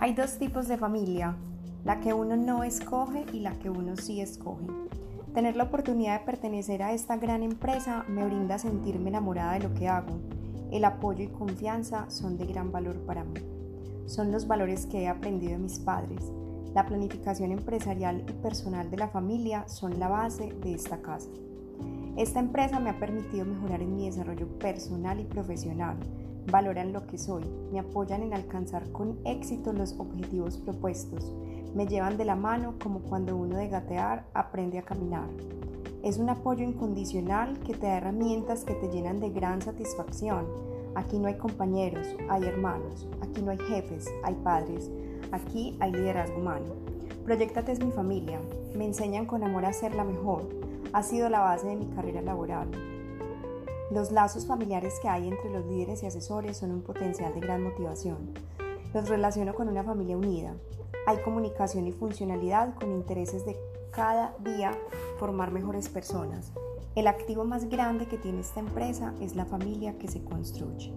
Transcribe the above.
Hay dos tipos de familia, la que uno no escoge y la que uno sí escoge. Tener la oportunidad de pertenecer a esta gran empresa me brinda sentirme enamorada de lo que hago. El apoyo y confianza son de gran valor para mí. Son los valores que he aprendido de mis padres. La planificación empresarial y personal de la familia son la base de esta casa. Esta empresa me ha permitido mejorar en mi desarrollo personal y profesional valoran lo que soy, me apoyan en alcanzar con éxito los objetivos propuestos, me llevan de la mano como cuando uno de gatear aprende a caminar. Es un apoyo incondicional que te da herramientas que te llenan de gran satisfacción. Aquí no hay compañeros, hay hermanos. Aquí no hay jefes, hay padres. Aquí hay liderazgo humano. Proyectate es mi familia. Me enseñan con amor a ser la mejor. Ha sido la base de mi carrera laboral. Los lazos familiares que hay entre los líderes y asesores son un potencial de gran motivación. Los relaciono con una familia unida. Hay comunicación y funcionalidad con intereses de cada día formar mejores personas. El activo más grande que tiene esta empresa es la familia que se construye.